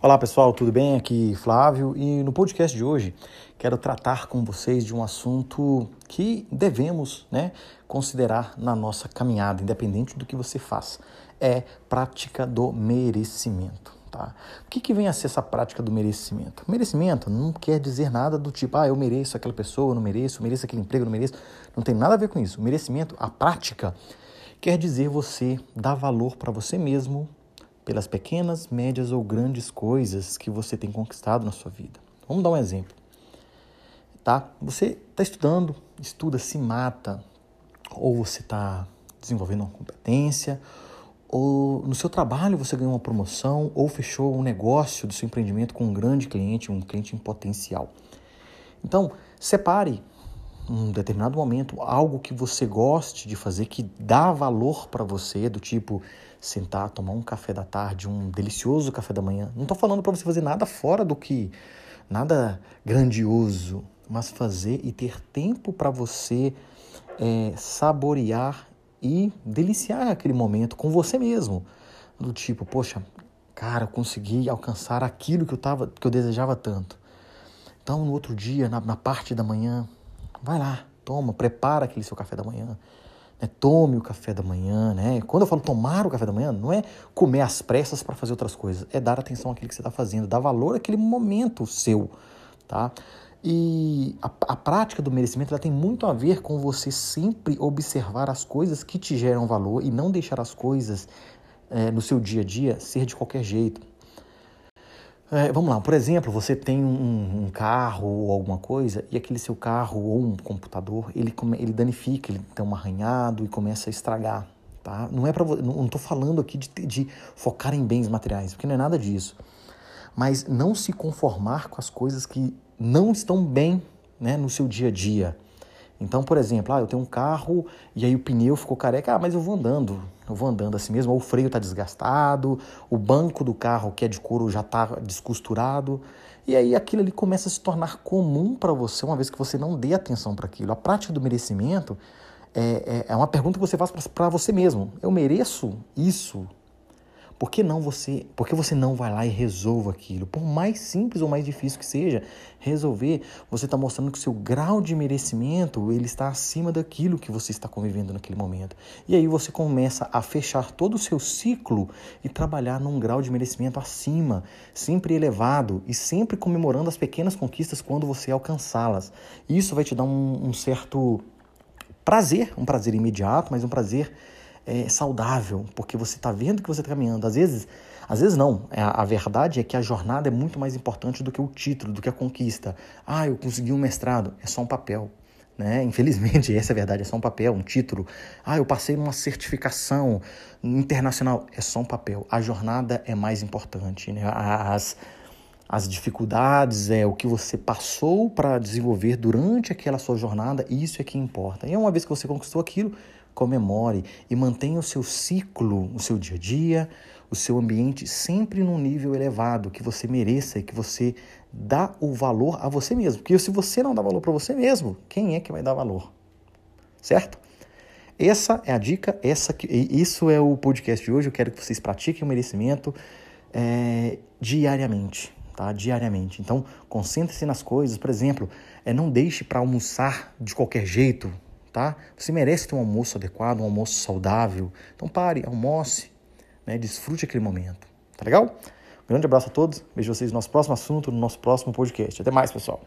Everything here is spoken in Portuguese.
Olá pessoal, tudo bem? Aqui Flávio e no podcast de hoje quero tratar com vocês de um assunto que devemos né, considerar na nossa caminhada, independente do que você faça. É prática do merecimento. Tá? O que, que vem a ser essa prática do merecimento? Merecimento não quer dizer nada do tipo, ah, eu mereço aquela pessoa, eu não mereço, eu mereço aquele emprego, eu não mereço. Não tem nada a ver com isso. O merecimento, a prática, quer dizer você dar valor para você mesmo pelas pequenas, médias ou grandes coisas que você tem conquistado na sua vida. Vamos dar um exemplo. Tá? Você está estudando, estuda, se mata, ou você está desenvolvendo uma competência, ou no seu trabalho você ganhou uma promoção, ou fechou um negócio do seu empreendimento com um grande cliente, um cliente em potencial. Então, separe um determinado momento algo que você goste de fazer, que dá valor para você, do tipo sentar, tomar um café da tarde, um delicioso café da manhã. Não estou falando para você fazer nada fora do que, nada grandioso, mas fazer e ter tempo para você é, saborear e deliciar aquele momento com você mesmo. Do tipo, poxa, cara, eu consegui alcançar aquilo que eu, tava, que eu desejava tanto. Então, no outro dia, na, na parte da manhã, vai lá, toma, prepara aquele seu café da manhã né? Tome o café da manhã, né? Quando eu falo tomar o café da manhã, não é comer às pressas para fazer outras coisas, é dar atenção àquilo que você está fazendo, dar valor àquele momento seu, tá? E a, a, prática do merecimento ela tem muito a ver com você sempre observar as coisas que te geram valor e não deixar as coisas é, no seu dia a dia ser de qualquer jeito. É, vamos lá, por exemplo, você tem um, um, carro ou alguma coisa e aquele seu carro ou um computador ele, ele danifica, ele tem um arranhado e começa a estragar. Tá? Não é para não estou falando aqui de, de focar em bens materiais, porque não é nada disso. Mas não se conformar com as coisas que não estão bem né, no seu dia a dia. Então, por exemplo, ah, eu tenho um carro e aí o pneu ficou careca, ah, mas eu vou andando, eu vou andando assim mesmo, ou o freio está desgastado, o banco do carro que é de couro já está descosturado, e aí aquilo ali começa a se tornar comum para você, uma vez que você não dê atenção para aquilo. A prática do merecimento é, é, é uma pergunta que você faz para você mesmo. Eu mereço isso? Por que não você, por que você não vai lá e resolva aquilo? Por mais simples ou mais difícil que seja, resolver, você está mostrando que o seu grau de merecimento ele está acima daquilo que você está convivendo naquele momento. E aí você começa a fechar todo o seu ciclo e trabalhar num grau de merecimento acima, sempre elevado e sempre comemorando as pequenas conquistas quando você alcançá-las. Isso vai te dar um, um certo prazer, um prazer imediato, mas um prazer é, saudável, porque você está vendo que você está caminhando. Às vezes, às vezes não. É, a verdade é que a jornada é muito mais importante do que o título, do que a conquista. Ah, eu consegui um mestrado. É só um papel. Né? Infelizmente, essa é a verdade, é só um papel, um título. Ah, eu passei numa certificação internacional. É só um papel. A jornada é mais importante. Né? As, as dificuldades, é o que você passou para desenvolver durante aquela sua jornada, isso é que importa. E uma vez que você conquistou aquilo, comemore e mantenha o seu ciclo, o seu dia a dia, o seu ambiente sempre num nível elevado, que você mereça e que você dá o valor a você mesmo. Porque se você não dá valor para você mesmo, quem é que vai dar valor? Certo? Essa é a dica, essa que, isso é o podcast de hoje. Eu quero que vocês pratiquem o merecimento é, diariamente, tá? Diariamente. Então, concentre-se nas coisas. Por exemplo, é, não deixe para almoçar de qualquer jeito, tá? Você merece ter um almoço adequado, um almoço saudável. Então pare, almoce, né? desfrute aquele momento. Tá legal? Um grande abraço a todos. Vejo vocês no nosso próximo assunto, no nosso próximo podcast. Até mais, pessoal.